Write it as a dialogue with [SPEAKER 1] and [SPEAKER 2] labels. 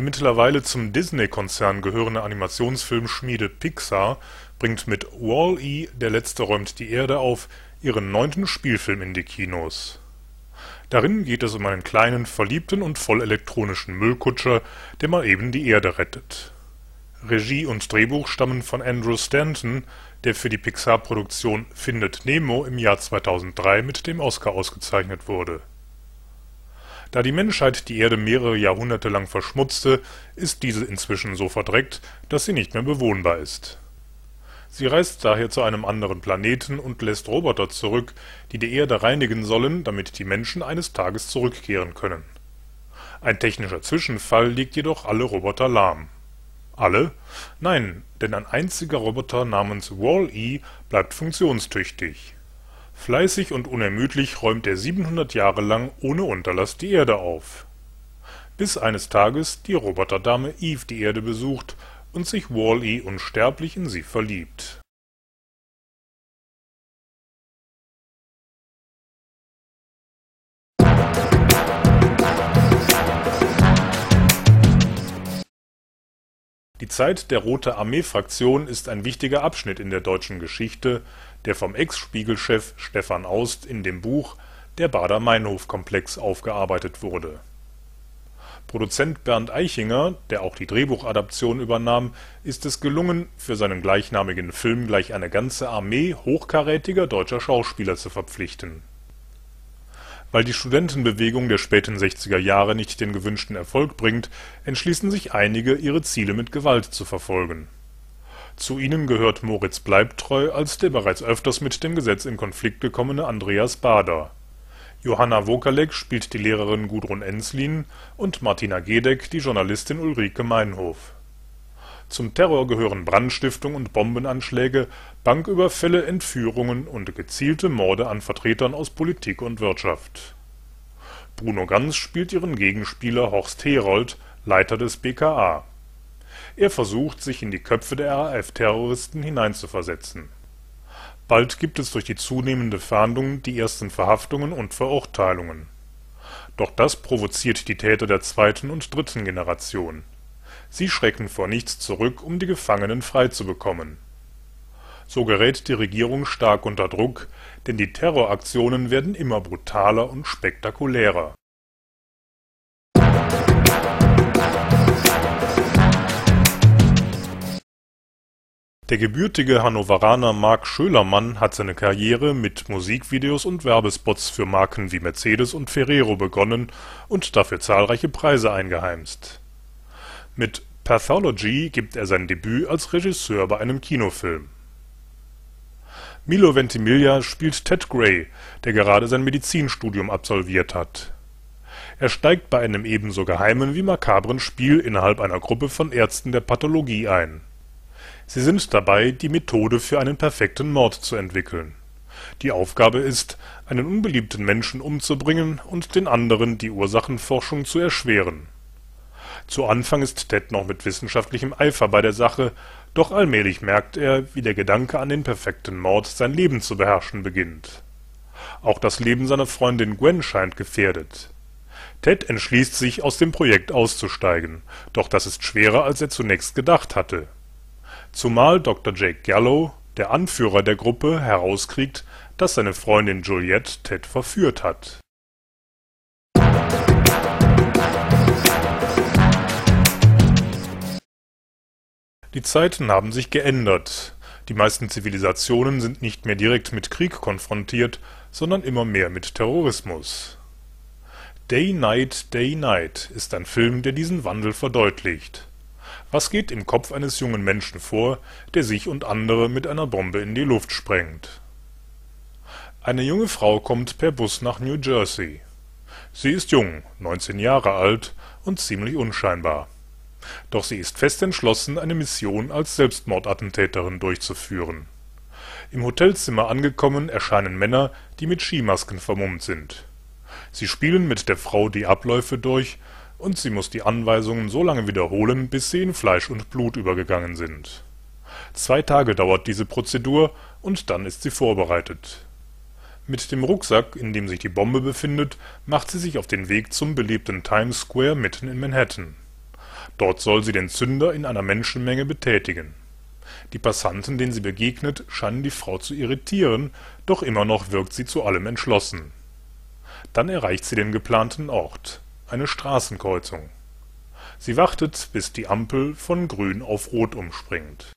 [SPEAKER 1] mittlerweile zum Disney-Konzern gehörende Animationsfilmschmiede Pixar bringt mit Wall-E – Der Letzte räumt die Erde auf ihren neunten Spielfilm in die Kinos. Darin geht es um einen kleinen, verliebten und vollelektronischen Müllkutscher, der mal eben die Erde rettet. Regie und Drehbuch stammen von Andrew Stanton, der für die Pixar-Produktion Findet Nemo im Jahr 2003 mit dem Oscar ausgezeichnet wurde da die Menschheit die Erde mehrere Jahrhunderte lang verschmutzte, ist diese inzwischen so verdreckt, dass sie nicht mehr bewohnbar ist. Sie reist daher zu einem anderen Planeten und lässt Roboter zurück, die die Erde reinigen sollen, damit die Menschen eines Tages zurückkehren können. Ein technischer Zwischenfall legt jedoch alle Roboter lahm. Alle? Nein, denn ein einziger Roboter namens Wall-E bleibt funktionstüchtig Fleißig und unermüdlich räumt er 700 Jahre lang ohne Unterlass die Erde auf. Bis eines Tages die Roboterdame Eve die Erde besucht und sich Wall-E unsterblich in sie verliebt Die Zeit der Rote Armee-Fraktion ist ein wichtiger Abschnitt in der deutschen Geschichte, der vom Ex-Spiegel-Chef Stefan Aust in dem Buch Der Baader-Meinhof-Komplex aufgearbeitet wurde. Produzent Bernd Eichinger, der auch die Drehbuchadaption übernahm, ist es gelungen, für seinen gleichnamigen Film gleich eine ganze Armee hochkarätiger deutscher Schauspieler zu verpflichten weil die Studentenbewegung der späten 60er Jahre nicht den gewünschten Erfolg bringt, entschließen sich einige, ihre Ziele mit Gewalt zu verfolgen. Zu ihnen gehört Moritz Bleibtreu als der bereits öfters mit dem Gesetz in Konflikt gekommene Andreas Baader. Johanna Wokalek spielt die Lehrerin Gudrun Enslin und Martina Gedeck die Journalistin Ulrike Meinhof. Zum Terror gehören Brandstiftung und Bombenanschläge, Banküberfälle, Entführungen und gezielte Morde an Vertretern aus Politik und Wirtschaft. Bruno Ganz spielt ihren Gegenspieler Horst Herold, Leiter des BKA. Er versucht, sich in die Köpfe der RAF-Terroristen hineinzuversetzen. Bald gibt es durch die zunehmende Fahndung die ersten Verhaftungen und Verurteilungen. Doch das provoziert die Täter der zweiten und dritten Generation Sie schrecken vor nichts zurück, um die Gefangenen freizubekommen. So gerät die Regierung stark unter Druck, denn die Terroraktionen werden immer brutaler und spektakulärer. Der gebürtige Hannoveraner Mark Schölermann hat seine Karriere mit Musikvideos und Werbespots für Marken wie Mercedes und Ferrero begonnen und dafür zahlreiche Preise eingeheimst mit Pathology gibt er sein Debüt als Regisseur bei einem Kinofilm. Milo Ventimiglia spielt Ted Gray, der gerade sein Medizinstudium absolviert hat. Er steigt bei einem ebenso geheimen wie makabren Spiel innerhalb einer Gruppe von Ärzten der Pathologie ein. Sie sind dabei, die Methode für einen perfekten Mord zu entwickeln. Die Aufgabe ist, einen unbeliebten Menschen umzubringen und den anderen die Ursachenforschung zu erschweren zu Anfang ist Ted noch mit wissenschaftlichem Eifer bei der Sache, doch allmählich merkt er, wie der Gedanke an den perfekten Mord sein Leben zu beherrschen beginnt. Auch das Leben seiner Freundin Gwen scheint gefährdet. Ted entschließt sich, aus dem Projekt auszusteigen, doch das ist schwerer, als er zunächst gedacht hatte. Zumal Dr. Jake Gallow, der Anführer der Gruppe, herauskriegt, dass seine Freundin Juliette Ted verführt hat Die Zeiten haben sich geändert. Die meisten Zivilisationen sind nicht mehr direkt mit Krieg konfrontiert, sondern immer mehr mit Terrorismus. Day Night, Day Night ist ein Film, der diesen Wandel verdeutlicht. Was geht im Kopf eines jungen Menschen vor, der sich und andere mit einer Bombe in die Luft sprengt? Eine junge Frau kommt per Bus nach New Jersey. Sie ist jung, 19 Jahre alt und ziemlich unscheinbar. Doch sie ist fest entschlossen, eine Mission als Selbstmordattentäterin durchzuführen. Im Hotelzimmer angekommen, erscheinen Männer, die mit Skimasken vermummt sind. Sie spielen mit der Frau die Abläufe durch, und sie muss die Anweisungen so lange wiederholen, bis sie in Fleisch und Blut übergegangen sind. Zwei Tage dauert diese Prozedur und dann ist sie vorbereitet. Mit dem Rucksack, in dem sich die Bombe befindet, macht sie sich auf den Weg zum belebten Times Square mitten in Manhattan. Dort soll sie den Zünder in einer Menschenmenge betätigen. Die Passanten, denen sie begegnet, scheinen die Frau zu irritieren, doch immer noch wirkt sie zu allem entschlossen. Dann erreicht sie den geplanten Ort eine Straßenkreuzung. Sie wartet, bis die Ampel von Grün auf Rot umspringt